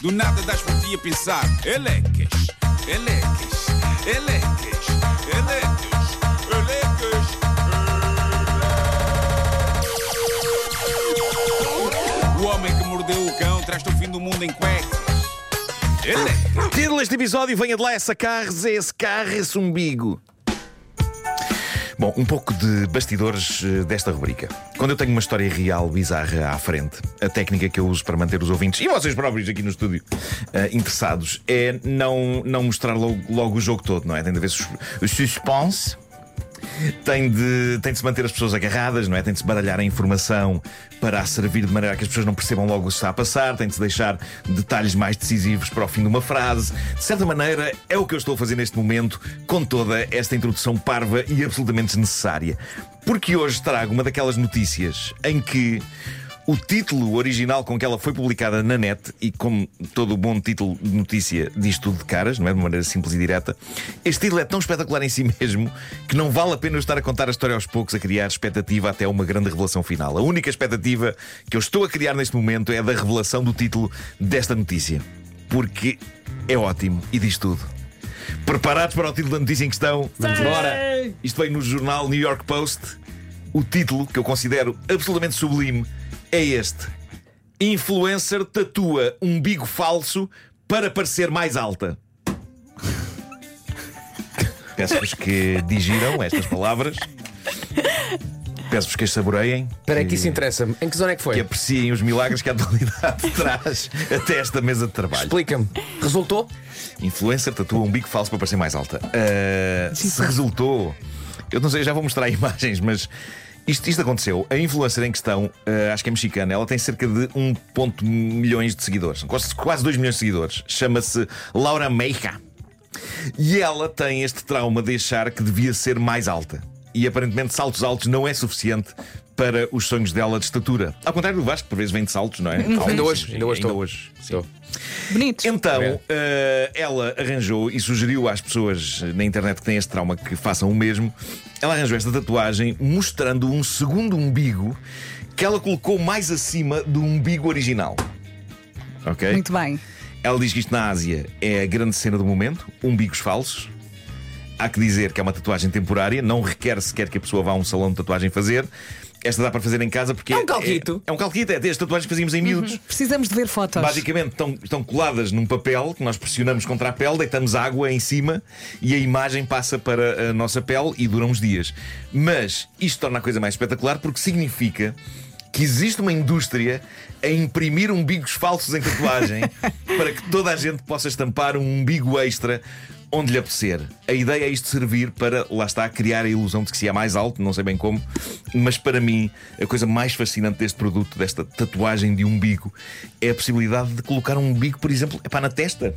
Do nada das por pensar. Elecas, elecas, elecas, elecas, elecas. O homem que mordeu o cão traz-te o fim do mundo em cuecas. Título deste episódio: venha de lá essa carros, esse carro, esse umbigo. Bom, um pouco de bastidores eh, desta rubrica. Quando eu tenho uma história real bizarra à frente, a técnica que eu uso para manter os ouvintes e vocês próprios aqui no estúdio eh, interessados é não, não mostrar logo, logo o jogo todo, não é? Tem de haver sus- suspense. Tem de, tem de se manter as pessoas agarradas, não é? Tem de se baralhar a informação para a servir de maneira que as pessoas não percebam logo o que está a passar, tem de se deixar detalhes mais decisivos para o fim de uma frase. De certa maneira, é o que eu estou a fazer neste momento com toda esta introdução parva e absolutamente desnecessária. Porque hoje trago uma daquelas notícias em que o título original com que ela foi publicada na net, e como todo bom título de notícia diz tudo de caras, não é? De maneira simples e direta, este título é tão espetacular em si mesmo que não vale a pena eu estar a contar a história aos poucos, a criar expectativa até uma grande revelação final. A única expectativa que eu estou a criar neste momento é a da revelação do título desta notícia. Porque é ótimo e diz tudo. Preparados para o título da notícia em questão? Vamos embora! Isto veio no jornal New York Post. O título, que eu considero absolutamente sublime, é este: Influencer tatua umbigo falso para parecer mais alta. Peço-vos que digiram estas palavras. Peço-vos que as saboreiem. Espera aí que isso interessa-me. Em que zona é que foi? Que apreciem os milagres que a atualidade traz até esta mesa de trabalho. Explica-me. Resultou? Influencer tatua um bico falso para parecer mais alta. Ah, se resultou, eu não sei, já vou mostrar imagens, mas isto, isto aconteceu. A influencer em questão, ah, acho que é mexicana, ela tem cerca de 1 ponto milhões de seguidores, quase, quase 2 milhões de seguidores. Chama-se Laura Meija. E ela tem este trauma de achar que devia ser mais alta. E aparentemente saltos altos não é suficiente para os sonhos dela de estatura. Ao contrário do Vasco, que por vezes vem de saltos, não é? Ainda hoje, ainda hoje estou. hoje. sim. Estou. Bonitos. Então, É. eh, ela arranjou e sugeriu às pessoas na internet que têm este trauma que façam o mesmo. Ela arranjou esta tatuagem mostrando um segundo umbigo que ela colocou mais acima do umbigo original. Ok? Muito bem. Ela diz que isto na Ásia é a grande cena do momento, umbigos falsos. Há que dizer que é uma tatuagem temporária, não requer sequer que a pessoa vá a um salão de tatuagem fazer. Esta dá para fazer em casa porque É um calquito. É, é um calquito, é das tatuagens que fazíamos em miúdos. Precisamos de ver fotos. Basicamente estão, estão coladas num papel que nós pressionamos contra a pele, deitamos água em cima e a imagem passa para a nossa pele e dura uns dias. Mas isto torna a coisa mais espetacular porque significa que existe uma indústria a imprimir umbigos falsos em tatuagem para que toda a gente possa estampar um umbigo extra onde lhe apetecer. A ideia é isto servir para, lá está, criar a ilusão de que se é mais alto, não sei bem como, mas para mim a coisa mais fascinante deste produto, desta tatuagem de umbigo, é a possibilidade de colocar um umbigo, por exemplo, epá, na testa.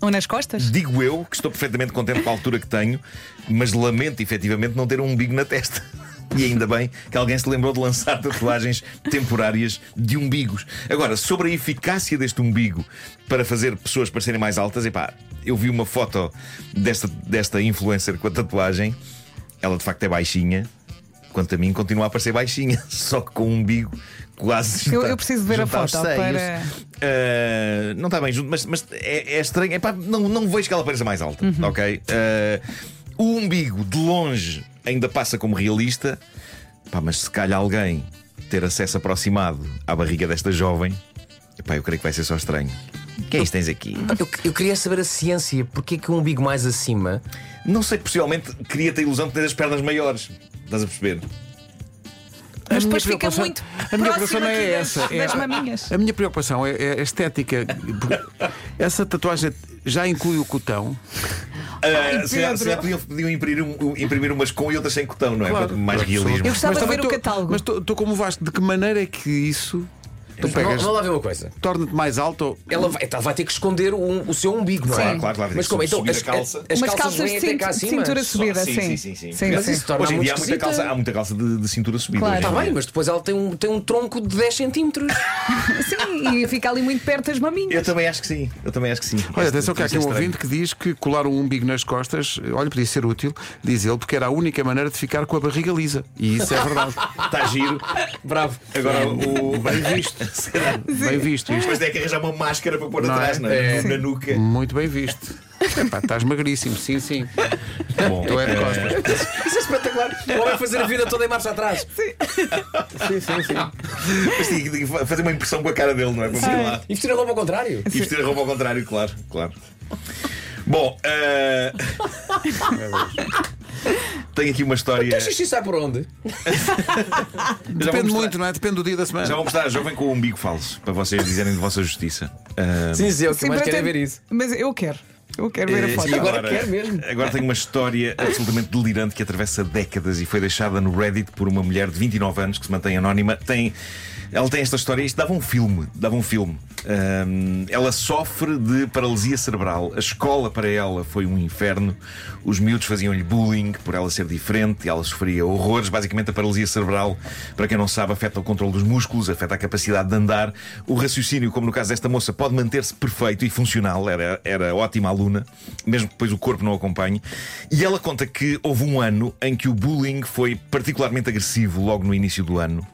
Ou nas costas? Digo eu que estou perfeitamente contente com a altura que tenho, mas lamento efetivamente não ter um umbigo na testa. E ainda bem que alguém se lembrou de lançar tatuagens temporárias de umbigos. Agora, sobre a eficácia deste umbigo para fazer pessoas parecerem mais altas, epá, eu vi uma foto desta, desta influencer com a tatuagem. Ela de facto é baixinha. Quanto a mim, continua a parecer baixinha, só que com um umbigo quase. Eu- junto- eu preciso ver a foto para- Uh, não está bem junto, mas, mas é, é estranho. Epá, não, não vejo que ela pareça mais alta, Uhum. ok? Uh, o umbigo, de longe, ainda passa como realista, Pá, mas se calhar alguém ter acesso aproximado à barriga desta jovem, epá, eu creio que vai ser só estranho. O que é isto tens aqui? Eu, eu queria saber a ciência. Porquê que um umbigo mais acima Não sei, possivelmente cria-te a ilusão de ter as pernas maiores. Estás a perceber? Mas depois fica muito. a minha preocupação não é das- essa, é- Das maminhas. A minha preocupação é, é a estética. Essa tatuagem já inclui o cotão. Se calhar- Pedro. se calhar podiam, podiam imprimir, um- imprimir umas com e outras sem cotão, não é? Claro. Mais realismo. Eu gostava de também ver o catálogo. Mas estou como o Vasco, de que maneira é que isso tu pegas, Vamos lá ver uma coisa. torna-te mais alto? Ela vai, ela vai ter que esconder o, o seu umbigo, não é? Claro, claro, claro. Mas como? Então, Subir as, a calça. as Umas calças calças vêm de, até cá de acima. cintura Só- subida, sim, sim. sim, sim, sim. sim, Mas isso torna Hoje em muito dia há muita, esquisita. calça, há muita calça de, de cintura subida. Claro. hoje em Está bem, dia. mas depois ela tem um, tem um tronco de 10 centímetros. Sim, e fica ali muito perto das Eu maminhas. também acho que sim. Eu também acho que sim. Olha, atenção que há aqui um é ouvinte que diz que colar um umbigo nas costas, olha, podia ser útil, diz ele, porque era a única maneira de ficar com a barriga lisa. E isso é verdade. Está giro. Bravo. Agora o. Bem visto. Bem visto isto. Depois tem que arranjar uma máscara para pôr Não atrás, é? não é? É. Na nuca. Muito bem visto. Epá, estás magríssimo, sim, sim. Bom, Tu é de eh, costas. Isso é espetacular. O homem fazer a vida toda em marcha atrás. Sim, sim, sim. mas tinha que fazer uma impressão com a cara dele, não é? Lá. E vestir a roupa ao contrário. E vestir a roupa ao contrário, claro, claro. Bom, eh, tenho aqui uma história. Então xixi sai por onde? Depende muito, não é? Depende do dia da semana. Já vou mostrar a jovem com o umbigo falso para vocês dizerem de vossa justiça. Ah, Sim, sim, eu que Sim, mais quero é ver isso. Mas eu quero. Eu quero ver a foto. e agora quero mesmo. Agora tenho uma história absolutamente delirante que atravessa décadas e foi deixada no Reddit por uma mulher de 29 anos que se mantém anónima. Tem, ela tem esta história, isto dava um filme, dava um filme. Ahm, ela sofre de paralisia cerebral. A escola para ela foi um inferno. Os miúdos faziam-lhe bullying por ela ser diferente. Ela sofria horrores. Basicamente, a paralisia cerebral, para quem não sabe, afeta o controle dos músculos, afeta a capacidade de andar. O raciocínio, como no caso desta moça, pode manter-se perfeito e funcional. Era, era ótima aluna, mesmo que depois o corpo não acompanhe. E ela conta que houve um ano em que o bullying foi particularmente agressivo logo no início do ano.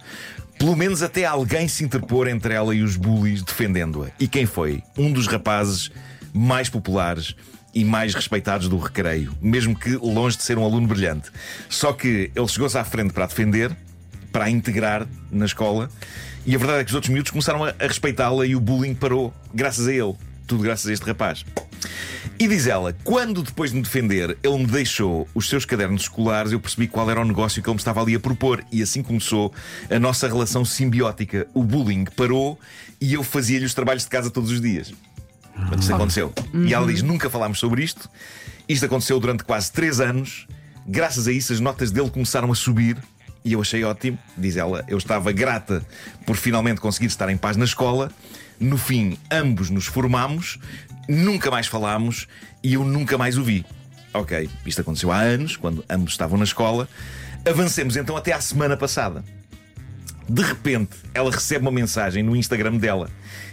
Pelo menos até alguém se interpor entre ela e os bullies defendendo-a. E quem foi? Um dos rapazes mais populares e mais respeitados do recreio, mesmo que longe de ser um aluno brilhante. Só que ele chegou-se à frente para a defender, para a integrar na escola, e a verdade é que os outros miúdos começaram a, respeitá-la e o bullying parou, graças a ele. Tudo graças a este rapaz. E diz ela: quando depois de me defender ele me deixou os seus cadernos escolares, eu percebi qual era o negócio que ele me estava ali a propor. E assim começou a nossa relação simbiótica. O bullying parou e eu fazia-lhe os trabalhos de casa todos os dias. Portanto, isto aconteceu. E ela diz: nunca falámos sobre isto. Isto aconteceu durante quase três anos. Graças a isso, as notas dele começaram a subir. E eu achei ótimo, diz ela. Eu estava grata por finalmente conseguir estar em paz na escola. No fim, ambos nos formámos, nunca mais falámos e eu nunca mais o vi. Ok, isto aconteceu há anos, quando ambos estavam na escola. Avancemos então até à semana passada. De repente, ela recebe uma mensagem no Instagram dela.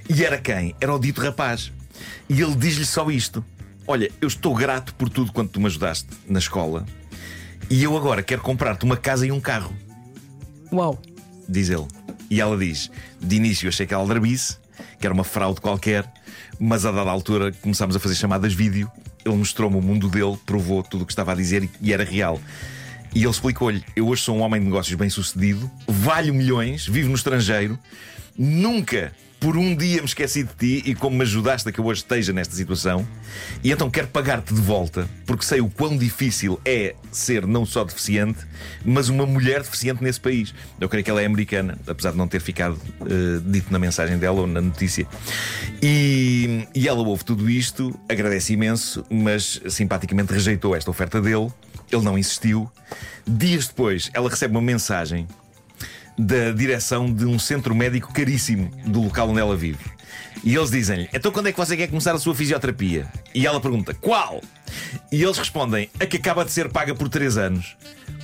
E era quem? Era o dito rapaz. E ele diz-lhe só isto: Olha, eu estou grato por tudo quanto tu me ajudaste na escola. E eu agora quero comprar-te uma casa e um carro. Uau. Diz ele. E ela diz: De início achei que era aldrabice, que era uma fraude qualquer, mas a dada altura começámos a fazer chamadas vídeo. Ele mostrou-me o mundo dele, provou tudo o que estava a dizer e- era real. E ele explicou-lhe: Eu hoje sou um homem de negócios bem sucedido, valho milhões, vivo no estrangeiro, nunca por um dia me esqueci de ti e como me ajudaste a que eu hoje esteja nesta situação, e então quero pagar-te de volta, porque sei o quão difícil é ser não só deficiente, mas uma mulher deficiente nesse país. Eu creio que ela é americana, apesar de não ter ficado eh, dito na mensagem dela ou na notícia. E, e ela ouve tudo isto, agradece imenso, mas simpaticamente rejeitou esta oferta dele. Ele não insistiu. Dias depois, ela recebe uma mensagem da direção de um centro médico caríssimo do local onde ela vive. E eles dizem-lhe: Então quando é que você quer começar a sua fisioterapia? E ela pergunta: Qual? E eles respondem: A que acaba de ser paga por 3 anos.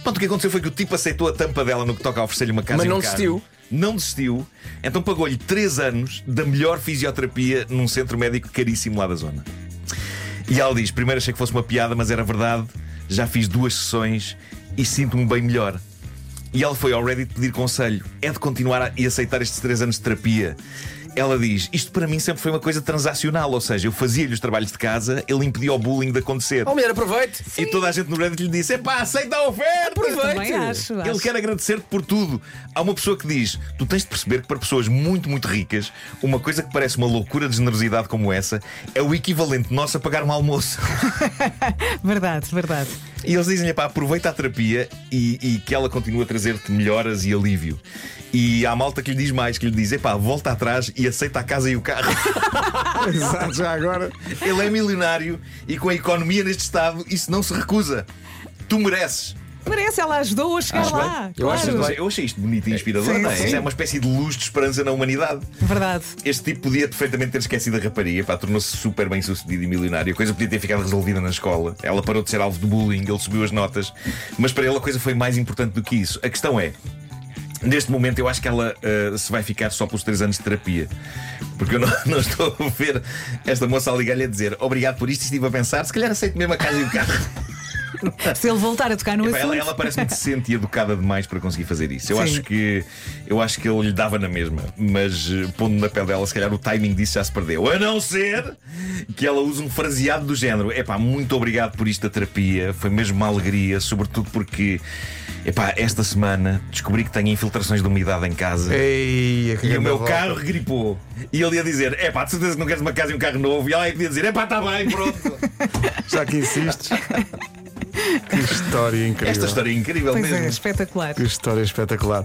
Pronto, o que aconteceu foi que o tipo aceitou a tampa dela no que toca a oferecer-lhe uma casa Mas um não desistiu. Não desistiu, então pagou-lhe 3 anos da melhor fisioterapia num centro médico caríssimo lá da zona. E ela diz: Primeiro achei que fosse uma piada, mas era verdade. Já fiz duas sessões e sinto-me bem melhor. E ela foi ao Reddit pedir conselho. É de continuar a, e aceitar estes três anos de terapia. Ela diz: Isto para mim sempre foi uma coisa transacional, ou seja, eu fazia-lhe os trabalhos de casa, ele impedia o bullying de acontecer. Oh, mulher, aproveite. E toda a gente no Reddit lhe disse: Epá, aceita a oferta! Eu também acho. Ele acho. quer agradecer-te por tudo. Há uma pessoa que diz: Tu tens de perceber que para pessoas muito, muito ricas, uma coisa que parece uma loucura de generosidade como essa é o equivalente nosso a pagar um almoço. Verdade, verdade. E eles dizem-lhe: pá, aproveita a terapia e, e que ela continue a trazer-te melhoras e alívio. E há malta que lhe diz mais: que lhe diz, epá, volta atrás e aceita a casa e o carro. Exato, já agora. Ele é milionário e com a economia neste estado, isso não se recusa. Tu mereces. Merece, ela ajudou a chegar Acho lá. bem. Eu acho claro. bem. Eu achei isto bonito e inspirador, Sim, não é? sim. Isto é uma espécie de luz de esperança na humanidade. Verdade. Este tipo podia perfeitamente ter esquecido a rapariga, pá, tornou-se super bem sucedido e milionário. A coisa podia ter ficado resolvida na escola. Ela parou de ser alvo de bullying, ele subiu as notas. Mas para ele a coisa foi mais importante do que isso. A questão é. Neste momento eu acho que ela ah, se vai ficar só pelos 3 anos de terapia. Porque eu não, não estou a ver esta moça a ligar-lhe a dizer obrigado por isto e estive a pensar, se calhar aceito mesmo a casa e o carro. Se ele voltar a tocar no Epá, assunto. ela, ela parece muito decente e educada demais para conseguir fazer isso. Eu Sim. acho que eu acho que ele lhe dava na mesma, mas eh, pondo na pele dela, se calhar o timing disso já se perdeu. A não ser que ela use um fraseado do género. Epá, muito obrigado por isto da terapia. Foi mesmo uma alegria, sobretudo porque epá, esta semana descobri que tenho infiltrações de umidade em casa. Ei, E o meu carro gripou. E ele ia dizer: É pá, de certeza que não queres uma casa e um carro novo. E ela ia podia dizer: É pá, está bem, pronto. Já que insistes. Que história incrível. Esta história é incrível Pois mesmo. é, espetacular. Que história espetacular.